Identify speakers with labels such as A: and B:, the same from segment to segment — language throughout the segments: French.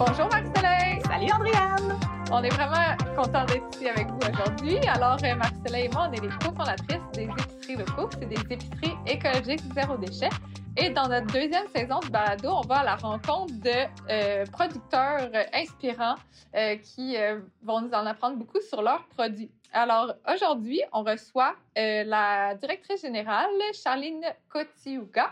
A: Bonjour Marc-Soleil!
B: Salut Andréane!
A: On est vraiment content d'être ici avec vous aujourd'hui. Alors, euh, Marc-Soleil et moi, on est les cofondatrices des épiceries locaux. C'est des épiceries écologiques zéro déchet. Et dans notre deuxième saison de balado, on va à la rencontre de euh, producteurs euh, inspirants euh, qui vont nous en apprendre beaucoup sur leurs produits. Alors, aujourd'hui, on reçoit la directrice générale, Charline Kotiuga,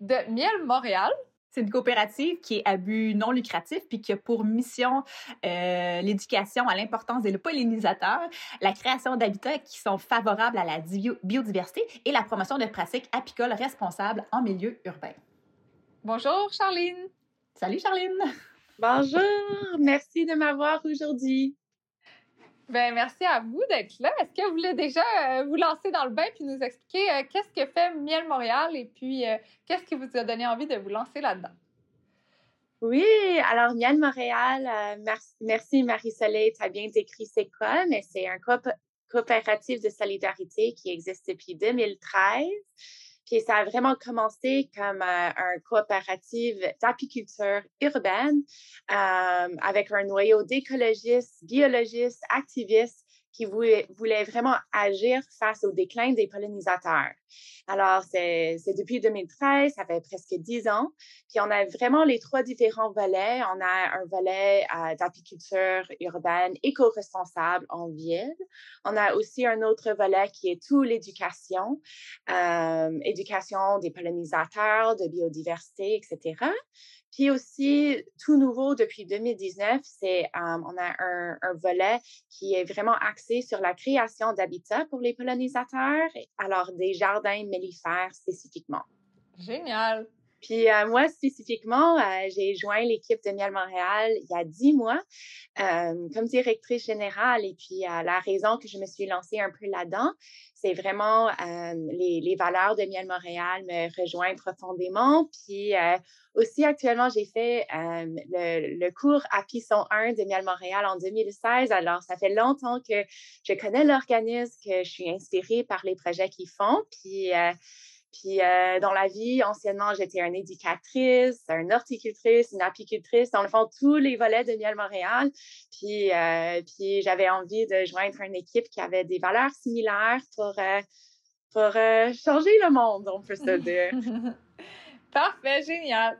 A: de Miel Montréal.
B: C'est une coopérative qui est à but non lucratif puis qui a pour mission euh, l'éducation à l'importance des pollinisateurs, la création d'habitats qui sont favorables à la bio- biodiversité et la promotion de pratiques apicoles responsables en milieu urbain.
A: Bonjour, Charline.
B: Salut Charline!
C: Bonjour, merci de m'avoir aujourd'hui.
A: Ben, merci à vous d'être là. Est-ce que vous voulez déjà euh, vous lancer dans le bain puis nous expliquer euh, qu'est-ce que fait Miel Montréal et puis euh, qu'est-ce qui vous a donné envie de vous lancer là-dedans?
C: Oui, alors Miel Montréal, merci, Marie-Soleil, tu as bien décrit c'est quoi, mais c'est un coop- coopératif de solidarité qui existe depuis 2013. Puis ça a vraiment commencé comme euh, un coopératif d'apiculture urbaine euh, avec un noyau d'écologistes, biologistes, activistes qui voulaient vraiment agir face au déclin des pollinisateurs. Alors, c'est depuis 2013, ça fait presque dix ans. Puis on a vraiment les trois différents volets. On a un volet euh, d'apiculture urbaine éco-responsable en ville. On a aussi un autre volet qui est tout l'éducation, euh, éducation des pollinisateurs, de biodiversité, etc. Puis aussi, tout nouveau depuis 2019, c'est on a un, un volet qui est vraiment axé sur la création d'habitats pour les pollinisateurs, alors des jardins mellifères spécifiquement.
A: Génial.
C: Puis euh, moi, spécifiquement, euh, j'ai joint l'équipe de Miel Montréal il y a dix mois euh, comme directrice générale. Et puis, la raison que je me suis lancée un peu là-dedans, c'est vraiment les, valeurs de Miel Montréal me rejoignent profondément. Puis aussi, actuellement, j'ai fait le, cours API 101 de Miel Montréal en 2016. Alors, ça fait longtemps que je connais l'organisme, que je suis inspirée par les projets qu'ils font. Puis, puis euh, dans la vie, anciennement, j'étais une éducatrice, une horticultrice, une apicultrice, dans le fond, tous les volets de Miel Montréal. Puis, euh, puis j'avais envie de joindre une équipe qui avait des valeurs similaires pour, euh, pour changer le monde, on peut se dire.
A: Parfait, génial.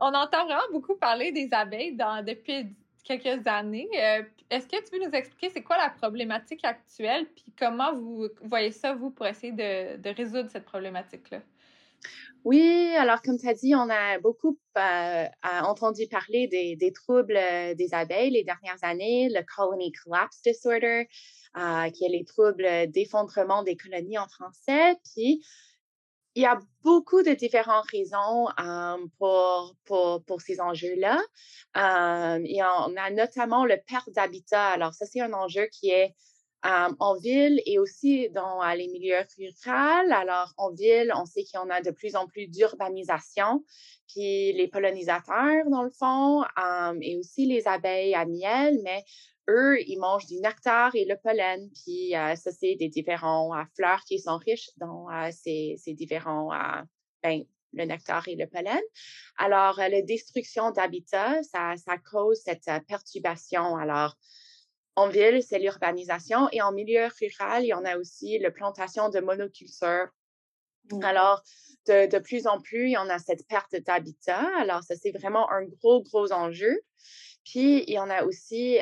A: On entend vraiment beaucoup parler des abeilles dans, depuis quelques années. Euh, Est-ce que tu peux nous expliquer c'est quoi la problématique actuelle puis comment vous voyez ça, vous, pour essayer de, de résoudre cette problématique-là?
C: Oui, alors comme tu as dit, on a beaucoup euh, entendu parler des, des troubles euh, des abeilles les dernières années, le Colony Collapse Disorder, qui est les troubles d'effondrement des colonies en français. Puis, il y a beaucoup de différentes raisons pour, pour, pour ces enjeux-là. Euh, et on a notamment le perte d'habitat. Alors, ça, c'est un enjeu qui est en ville et aussi dans euh, les milieux ruraux. Alors, en ville, on sait qu'il en a de plus en plus d'urbanisation. Puis les pollinisateurs, dans le fond, et aussi les abeilles à miel, mais eux, ils mangent du nectar et le pollen. Puis euh, ça, c'est des différents fleurs qui sont riches dans euh, ces, ces différents, ben, le nectar et le pollen. Alors, euh, la destruction d'habitat, ça, ça cause cette perturbation. Alors, en ville, c'est l'urbanisation et en milieu rural, il y en a aussi la plantation de monoculture. Alors, de, de plus en plus, il y en a cette perte d'habitat. Alors, ça, c'est vraiment un gros, gros enjeu. Puis, il y en a aussi,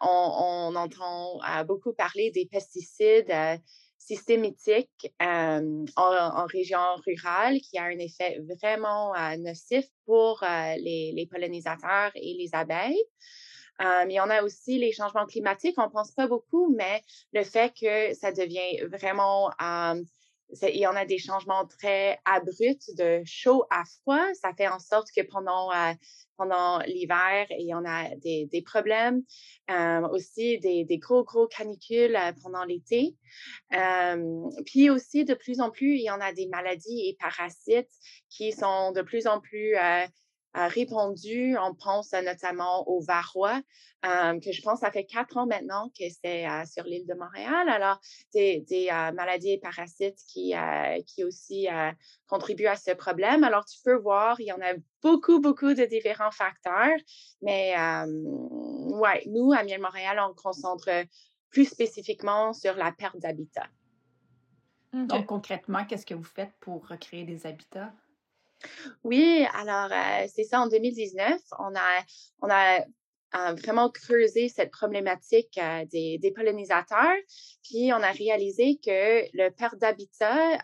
C: on, entend beaucoup parler des pesticides euh, systématiques en, région rurale qui a un effet vraiment nocif pour les, pollinisateurs et les abeilles. Il y en a aussi les changements climatiques, on pense pas beaucoup, mais le fait que ça devient vraiment il y en a des changements très abrupts de chaud à froid. Ça fait en sorte que pendant, euh, pendant l'hiver, il y en a des, des problèmes. Euh, aussi des, des gros, gros canicules euh, pendant l'été. puis aussi, de plus en plus, il y en a des maladies et parasites qui sont de plus en plus répondu. On pense notamment au varroa, que je pense ça fait quatre ans maintenant que c'est sur l'île de Montréal. Alors, des, des maladies et parasites qui, qui aussi contribuent à ce problème. Alors, tu peux voir, il y en a beaucoup, beaucoup de différents facteurs. Mais ouais, nous, à Miel Montréal, on concentre plus spécifiquement sur la perte d'habitat.
B: Donc, concrètement, qu'est-ce que vous faites pour recréer des habitats?
C: Oui, alors c'est ça, en 2019, on a, on a vraiment creusé cette problématique des, pollinisateurs, puis on a réalisé que le perte d'habitat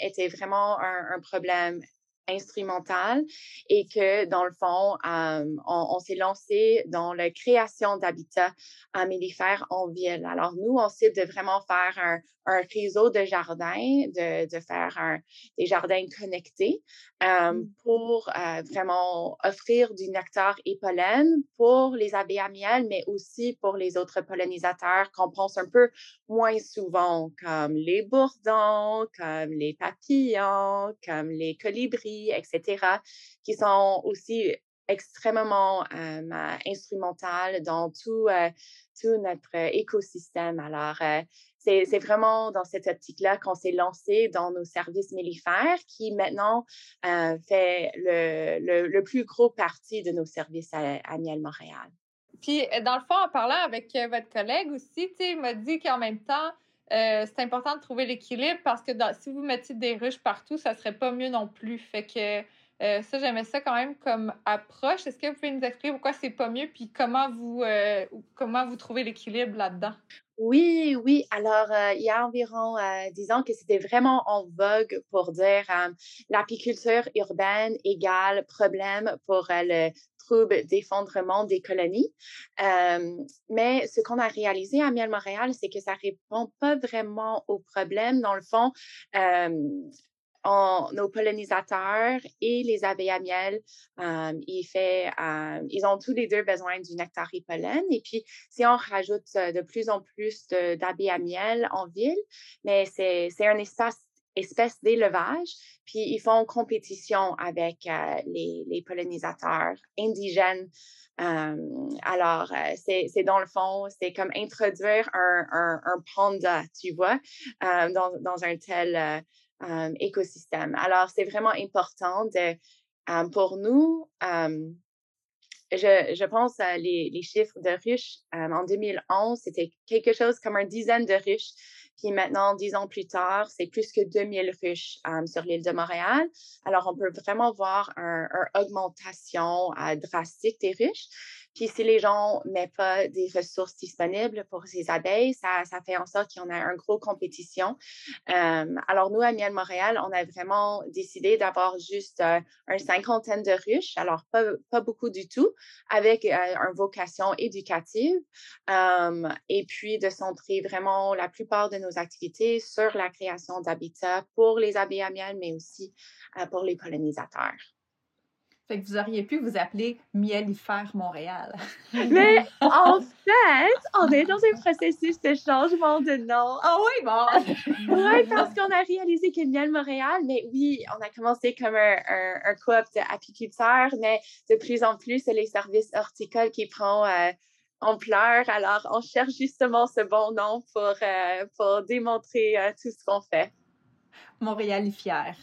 C: était vraiment un problème instrumentale et que, dans le fond, on, s'est lancé dans la création d'habitats à mellifères en ville. Alors, nous, on cible de vraiment faire un, un réseau de jardins, de, de faire un, des jardins connectés mmh. pour vraiment offrir du nectar et pollen pour les abeilles à miel, mais aussi pour les autres pollinisateurs qu'on pense un peu moins souvent, comme les bourdons, comme les papillons, comme les colibris, etc., qui sont aussi extrêmement euh, instrumentales dans tout, tout notre écosystème. Alors, c'est vraiment dans cette optique-là qu'on s'est lancé dans nos services mellifères qui maintenant euh, fait le, le, plus gros partie de nos services à, Miel Montréal.
A: Puis, euh, dans le fond, en parlant avec euh, votre collègue aussi, il m'a dit qu'en même temps, c'est important de trouver l'équilibre parce que si vous mettiez des ruches partout, ça serait pas mieux non plus. Fait ça, j'aimais ça quand même comme approche. Est-ce que vous pouvez nous expliquer pourquoi c'est pas mieux puis comment vous, comment vous trouvez l'équilibre là-dedans?
C: Oui, oui. Alors, euh, il y a environ euh, ans que c'était vraiment en vogue pour dire euh, l'apiculture urbaine égale problème pour le trouble d'effondrement des colonies. mais ce qu'on a réalisé à Miel Montréal, c'est que ça répond pas vraiment au problème. Dans le fond, nos pollinisateurs et les abeilles à miel, euh, euh, ils ont tous les deux besoin du nectar et pollen. Et puis, si on rajoute euh, de plus en plus d'abeilles à miel en ville, mais c'est un espace espèce d'élevage, puis ils font compétition avec les, pollinisateurs indigènes. alors, c'est dans le fond, c'est comme introduire un, un, un, panda, tu vois, dans, dans un tel écosystème. Alors, c'est vraiment important pour nous, je, pense à les, chiffres de ruches. en 2011, c'était quelque chose comme une dizaine de ruches. Puis maintenant, dix ans plus tard, c'est plus que 2000 ruches sur l'île de Montréal. Alors, on peut vraiment voir une un augmentation drastique des ruches. Puis si les gens ne mettent pas des ressources disponibles pour ces abeilles, ça, fait en sorte qu'il y en a une grosse compétition. Alors nous, à Miel Montréal, on a vraiment décidé d'avoir juste une cinquantaine de ruches, alors pas, beaucoup du tout, avec une vocation éducative. et puis de centrer vraiment la plupart de nos activités sur la création d'habitats pour les abeilles à miel, mais aussi pour les pollinisateurs.
B: Fait que vous auriez pu vous appeler Mielifère Montréal.
C: Mais en fait, on est dans un processus de changement de nom.
B: Ah oui, bon!
C: oui, parce qu'on a réalisé que Miel Montréal, mais oui, on a commencé comme un, un, coop d'apiculteurs, mais de plus en plus, c'est les services horticoles qui prennent euh, ampleur. Alors, on cherche justement ce bon nom pour, euh, pour démontrer euh, tout ce qu'on fait.
B: Montréal est fier.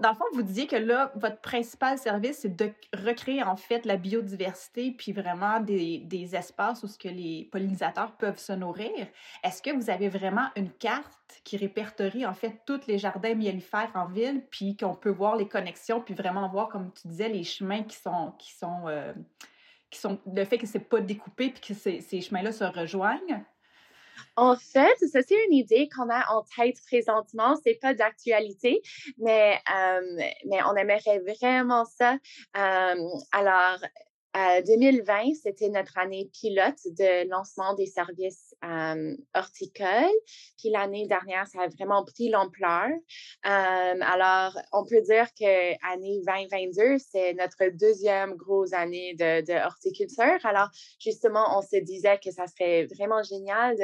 B: Dans le fond, vous disiez que là, votre principal service, c'est de recréer en fait la biodiversité puis vraiment des, des espaces où ce que les pollinisateurs peuvent se nourrir. Est-ce que vous avez vraiment une carte qui répertorie en fait tous les jardins mellifères en ville puis qu'on peut voir les connexions puis vraiment voir, comme tu disais, les chemins qui sont, qui sont euh, qui sont le fait que c'est pas découpé puis que ces, ces chemins-là se rejoignent?
C: En fait, ça, c'est une idée qu'on a en tête présentement. C'est pas d'actualité, mais, euh, mais on aimerait vraiment ça. Euh, alors, 2020, c'était notre année pilote de lancement des services euh, horticoles. Puis l'année dernière, ça a vraiment pris l'ampleur. Euh, alors, on peut dire que l'année 2022, c'est notre deuxième grosse année de, horticulture. Alors, justement, on se disait que ça serait vraiment génial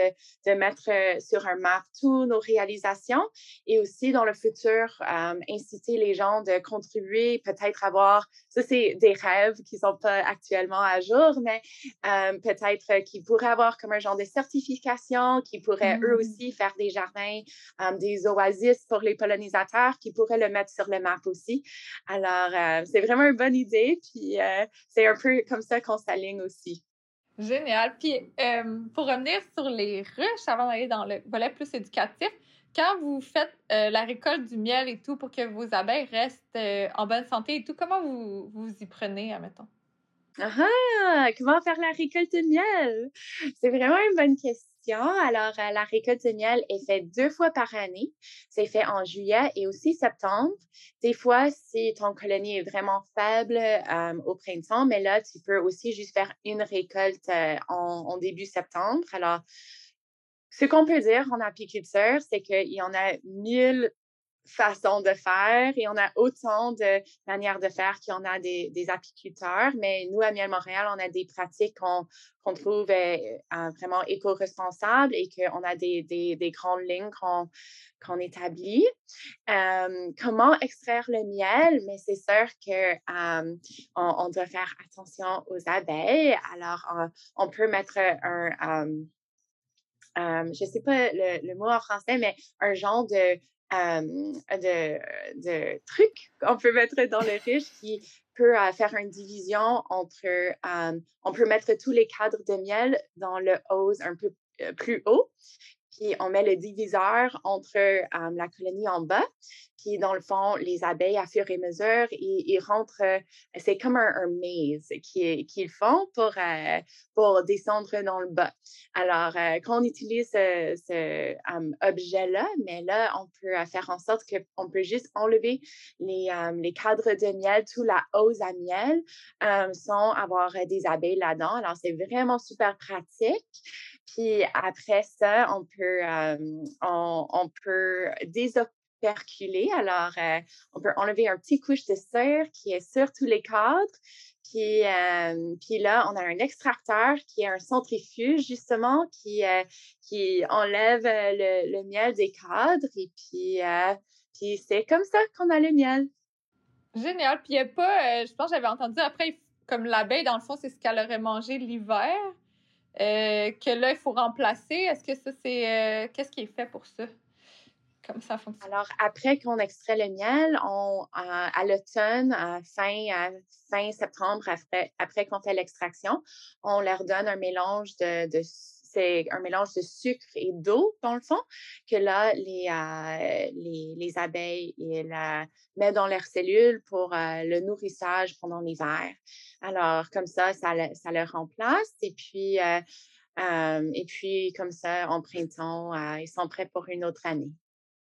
C: de, mettre sur un map toutes nos réalisations et aussi dans le futur, euh, inciter les gens de contribuer, peut-être avoir, ça c'est des rêves qui sont pas actuellement à jour, mais euh, peut-être qu'ils pourraient avoir comme un genre de certification, qui pourraient eux mmh. aussi faire des jardins, euh, des oasis pour les pollinisateurs, qui pourraient le mettre sur le map aussi. Alors, euh, c'est vraiment une bonne idée, puis c'est un peu comme ça qu'on s'aligne aussi.
A: Génial. Puis, pour revenir sur les ruches, avant d'aller dans le volet plus éducatif, quand vous faites la récolte du miel et tout pour que vos abeilles restent en bonne santé et tout, comment vous vous y prenez, admettons?
C: Ah, comment faire la récolte de miel? C'est vraiment une bonne question. Alors, euh, la récolte de miel est faite deux fois par année. C'est fait en juillet et aussi septembre. Des fois, si ton colonie est vraiment faible euh, au printemps, mais là, tu peux aussi juste faire une récolte euh, en, début septembre. Alors, ce qu'on peut dire en apiculture, c'est qu'il y en a mille façon de faire et on a autant de manières de faire qu'il y en a des, apiculteurs. Mais nous, à Miel Montréal, on a des pratiques qu'on trouve euh, euh, vraiment éco-responsables et qu'on a des, des, des, grandes lignes qu'on établit. Euh, comment extraire le miel? Mais c'est sûr qu'on on doit faire attention aux abeilles. Alors, on, peut mettre un... je ne sais pas le, le, mot en français, mais un genre de de, de, trucs qu'on peut mettre dans le riche qui peut faire une division entre, on peut mettre tous les cadres de miel dans le hose un peu plus haut puis on met le diviseur entre la colonie en bas. Puis dans le fond, les abeilles, à fur et à mesure, ils, rentrent, c'est comme un, maze qu'ils font pour, pour descendre dans le bas. Alors, quand on utilise ce, objet-là, mais là, on peut faire en sorte qu'on peut juste enlever les, les cadres de miel, tout la hausse à miel, sans avoir des abeilles là-dedans. Alors, c'est vraiment super pratique. Puis après ça, on peut, on, peut désoperculer. Alors, on peut enlever un petit couche de cire qui est sur tous les cadres. Puis, puis là, on a un extracteur qui est un centrifuge, justement, qui, qui enlève le, le, miel des cadres. Et puis, puis c'est comme ça qu'on a le miel.
A: Génial. Puis il n'y a pas, je pense que j'avais entendu après, comme l'abeille, dans le fond, c'est ce qu'elle aurait mangé l'hiver. Euh, que là, il faut remplacer. Est-ce que ça, c'est. Euh, qu'est-ce qui est fait pour ça? Comme ça fonctionne?
C: Alors, après qu'on extrait le miel, on, à, l'automne, fin, fin septembre, après, après qu'on fait l'extraction, on leur donne un mélange de c'est un mélange de sucre et d'eau, dans le fond, que là, les, euh, les, les, abeilles la mettent dans leurs cellules pour euh, le nourrissage pendant l'hiver. Alors, comme ça, ça, ça le remplace. Et puis, euh, et puis, comme ça, en printemps, ils sont prêts pour une autre année.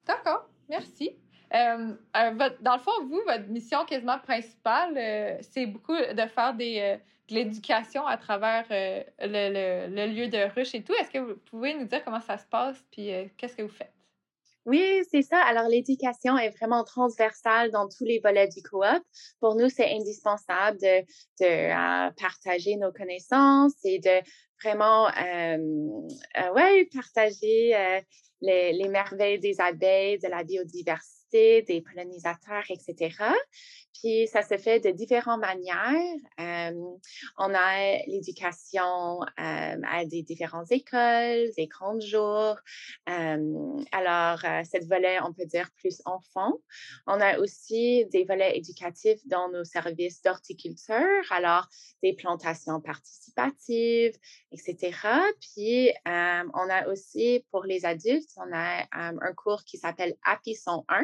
A: D'accord, merci. dans le fond, vous, votre mission quasiment principale, c'est beaucoup de faire des de l'éducation à travers euh, le, le, lieu de ruche et tout. Est-ce que vous pouvez nous dire comment ça se passe puis euh, qu'est-ce que vous faites?
C: Oui, c'est ça. Alors, l'éducation est vraiment transversale dans tous les volets du coop. Pour nous, c'est indispensable de, de euh, partager nos connaissances et de vraiment, ouais, partager les, les merveilles des abeilles, de la biodiversité, des pollinisateurs, etc. Puis ça se fait de différentes manières. on a l'éducation à des différentes écoles, des grands jours. alors, cette volet, on peut dire plus enfant. On a aussi des volets éducatifs dans nos services d'horticulture, alors des plantations participatives, etc. Puis, on a aussi pour les adultes, on a un cours qui s'appelle Apison 1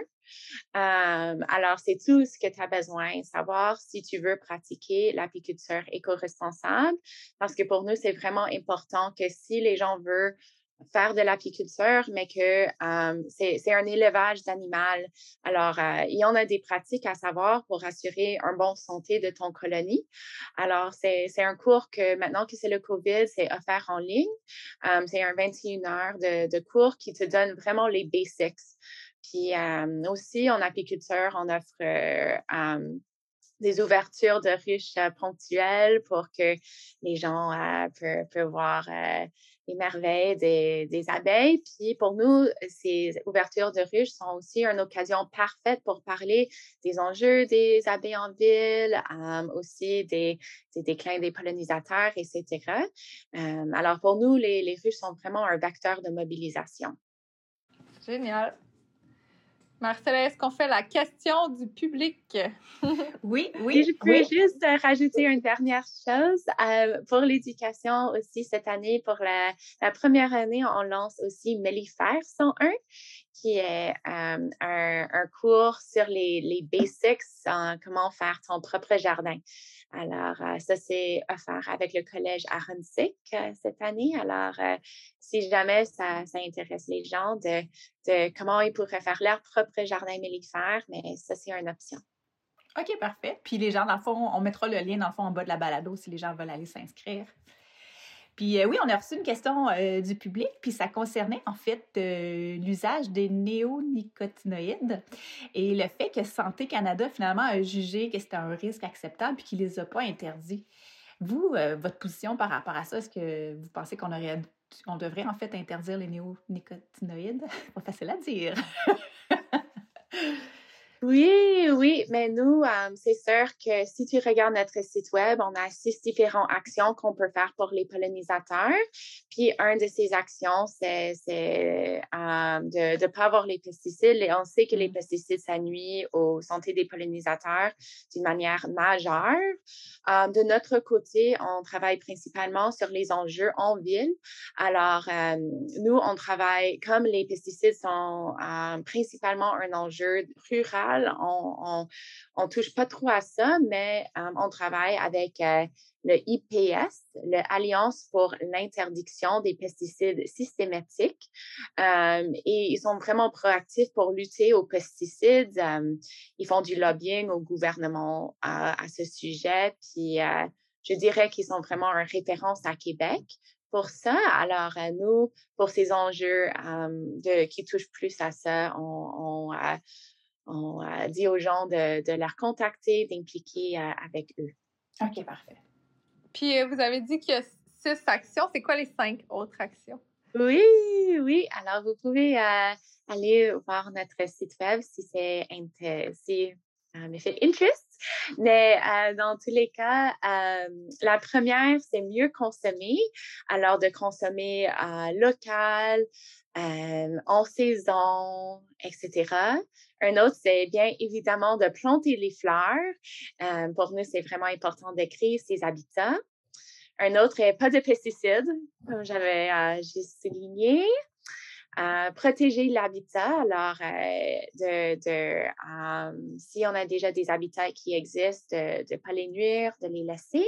C: alors, c'est tout ce que tu as besoin, savoir si tu veux pratiquer l'apiculture éco-responsable, parce que pour nous, c'est vraiment important que si les gens veulent faire de l'apiculture, mais que c'est un élevage d'animal. Alors, il y en a des pratiques à savoir pour assurer un bon santé de ton colonie. Alors, c'est un cours que maintenant que c'est le COVID, c'est offert en ligne. c'est un 21 heures de, de, cours qui te donne vraiment les basics. Puis aussi, en apiculture, on offre des ouvertures de ruches ponctuelles pour que les gens peuvent, voir les merveilles des, abeilles. Puis pour nous, ces ouvertures de ruches sont aussi une occasion parfaite pour parler des enjeux des abeilles en ville, aussi des, déclins des pollinisateurs, etc. alors pour nous, les, les ruches sont vraiment un vecteur de mobilisation.
A: Génial. Marcella, est-ce qu'on fait la question du public?
B: oui, oui.
C: je peux juste euh, rajouter une dernière chose. Euh, pour l'éducation aussi, cette année, pour la, première année, on lance aussi Mellifère 101, qui est euh, un, un, cours sur les, les basics, comment faire ton propre jardin. Alors, euh, ça, c'est offert avec le collège Aronsick euh, cette année. Alors, euh, si jamais ça, intéresse les gens de, comment ils pourraient faire leur propre jardin mellifère, mais ça, c'est une option.
B: OK, parfait. Puis les gens, dans le fond, on mettra le lien dans le en bas de la balado si les gens veulent aller s'inscrire. Puis euh, oui, on a reçu une question euh, du public, puis ça concernait en fait euh, l'usage des néonicotinoïdes et le fait que Santé Canada finalement a jugé que c'était un risque acceptable puis qu'il les a pas interdits. Vous, votre position par rapport à ça, est-ce que vous pensez qu'on aurait on devrait en fait interdire les néonicotinoïdes? Pas facile à dire.
C: Oui, oui, mais nous, c'est sûr que si tu regardes notre site web, on a six différentes actions qu'on peut faire pour les pollinisateurs. Puis, une de ces actions, c'est de ne pas avoir les pesticides. Et on sait que les mmh. pesticides, ça nuit aux santé des pollinisateurs d'une manière majeure. de notre côté, on travaille principalement sur les enjeux en ville. Alors, nous, on travaille, comme les pesticides sont principalement un enjeu rural, on, on, touche pas trop à ça, mais euh, on travaille avec euh, le IPS, l'Alliance pour l'interdiction des pesticides systématiques. Euh, et ils sont vraiment proactifs pour lutter aux pesticides. ils font du lobbying au gouvernement à, ce sujet. Puis je dirais qu'ils sont vraiment en référence à Québec pour ça. Alors, nous, pour ces enjeux qui touchent plus à ça, on, on a dit aux gens de, de leur contacter, d'impliquer euh, avec eux.
B: OK, parfait.
A: Puis euh, vous avez dit qu'il y a six actions. C'est quoi les cinq autres actions?
C: Oui, oui. Alors, vous pouvez euh, aller voir notre site web si c'est si, fait interest. Mais dans tous les cas, la première, c'est mieux consommer. Alors, de consommer local, en saison, etc. Un autre, c'est bien évidemment de planter les fleurs. Pour nous, c'est vraiment important de créer ces habitats. Un autre est pas de pesticides, comme j'avais juste souligné. Protéger l'habitat. Alors, si on a déjà des habitats qui existent, de ne pas les nuire, de les laisser.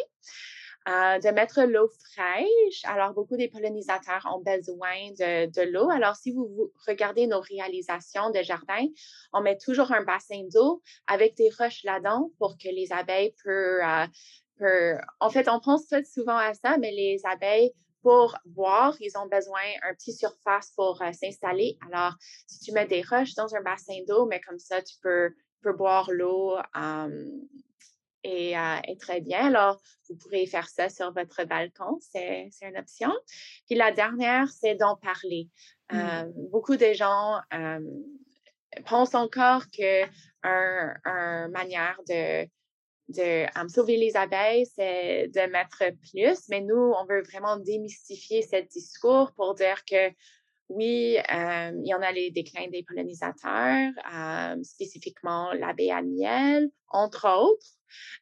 C: Euh, de mettre l'eau fraîche. Alors, beaucoup des pollinisateurs ont besoin de, de l'eau. Alors, si vous, regardez nos réalisations de jardin, on met toujours un bassin d'eau avec des roches là-dedans pour que les abeilles peuvent, euh, En fait, on pense pas souvent à ça, mais les abeilles pour boire, ils ont besoin d'un petit surface pour euh, s'installer. Alors, si tu mets des roches dans un bassin d'eau, mais comme ça, tu peux, peux boire l'eau et, euh, très bien. Alors, vous pourrez faire ça sur votre balcon, c'est une option. Puis la dernière, c'est d'en parler. Mmh. Euh, beaucoup de gens euh, pensent encore qu'une un manière de, de sauver les abeilles, c'est de mettre plus, mais nous, on veut vraiment démystifier ce discours pour dire que oui, il y en a les déclins des pollinisateurs, spécifiquement l'abeille à miel, entre autres.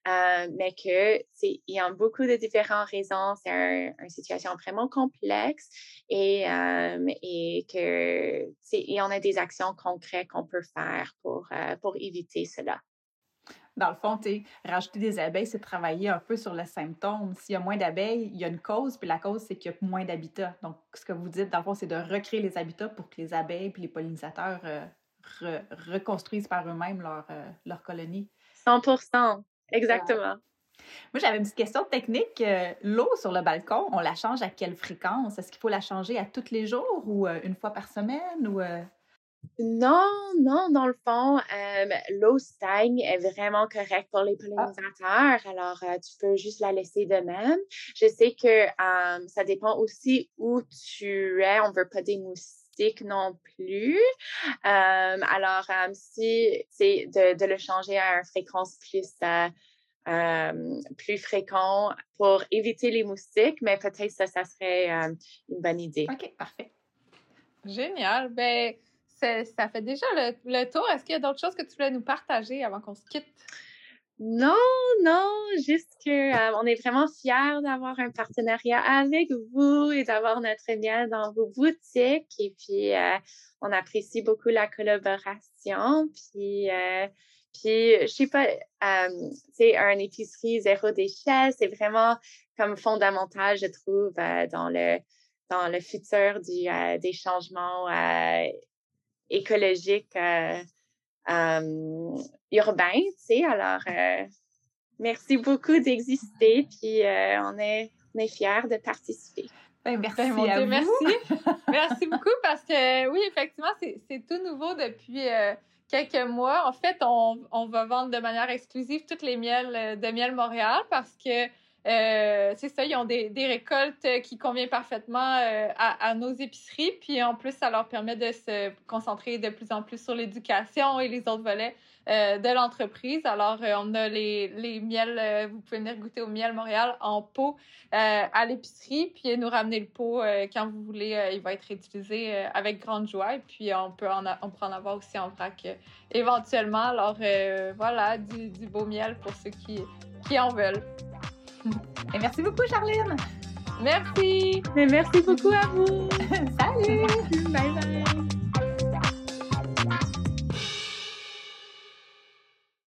C: Euh, mais que il y a beaucoup de différentes raisons. C'est une situation vraiment complexe et, euh, et que y en a des actions concrètes qu'on peut faire pour, euh, pour éviter cela.
B: Dans le fond, rajouter des abeilles, c'est travailler un peu sur le symptôme. S'il y a moins d'abeilles, il y a une cause, puis la cause, c'est qu'il y a moins d'habitats. Donc, ce que vous dites, dans le fond, c'est de recréer les habitats pour que les abeilles puis les pollinisateurs euh, reconstruisent par eux-mêmes leur, euh, leur colonie.
C: 100% exactement.
B: Moi, j'avais une petite question technique. Euh, l'eau sur le balcon, on la change à quelle fréquence? Est-ce qu'il faut la changer à tous les jours ou une fois par semaine? Ou,
C: non, non, dans le fond, l'eau stagne est vraiment correcte pour les ah. pollinisateurs. Alors, tu peux juste la laisser de même. Je sais que ça dépend aussi où tu es. On ne veut pas des moustiques non plus. alors, si c'est de, le changer à une fréquence plus, plus fréquent pour éviter les moustiques, mais peut-être ça, ça serait une bonne idée.
B: OK, parfait.
A: Génial. Ben, ça fait déjà le, tour. Est-ce qu'il y a d'autres choses que tu voulais nous partager avant qu'on se quitte?
C: Non, non, juste que euh, on est vraiment fiers d'avoir un partenariat avec vous et d'avoir notre miel dans vos boutiques. Et puis, euh, on apprécie beaucoup la collaboration. Puis, euh, puis je sais pas, c'est un épicerie zéro déchet. C'est vraiment comme fondamental, je trouve, dans le dans le futur des changements écologique euh, euh, urbain, tu sais. Alors, euh, merci beaucoup d'exister, puis on est, on est fiers de participer.
B: Ben, merci ben, à vous.
A: Merci. merci beaucoup parce que oui, effectivement, c'est tout nouveau depuis quelques mois. En fait, on, on, va vendre de manière exclusive toutes les miels de Miel Montréal parce que euh, c'est ça, ils ont des, récoltes qui conviennent parfaitement euh, à, nos épiceries. Puis en plus, ça leur permet de se concentrer de plus en plus sur l'éducation et les autres volets euh, de l'entreprise. Alors, on a les, les miels, vous pouvez venir goûter au miel Montréal en pot à l'épicerie, puis nous ramener le pot quand vous voulez. il va être utilisé avec grande joie. Et puis, on peut en, on peut avoir aussi en vrac éventuellement. Alors, voilà, du, du beau miel pour ceux qui, qui en veulent.
B: Et merci beaucoup, Charline.
A: Merci.
C: Mais merci beaucoup à vous.
B: Salut.
C: Bye bye.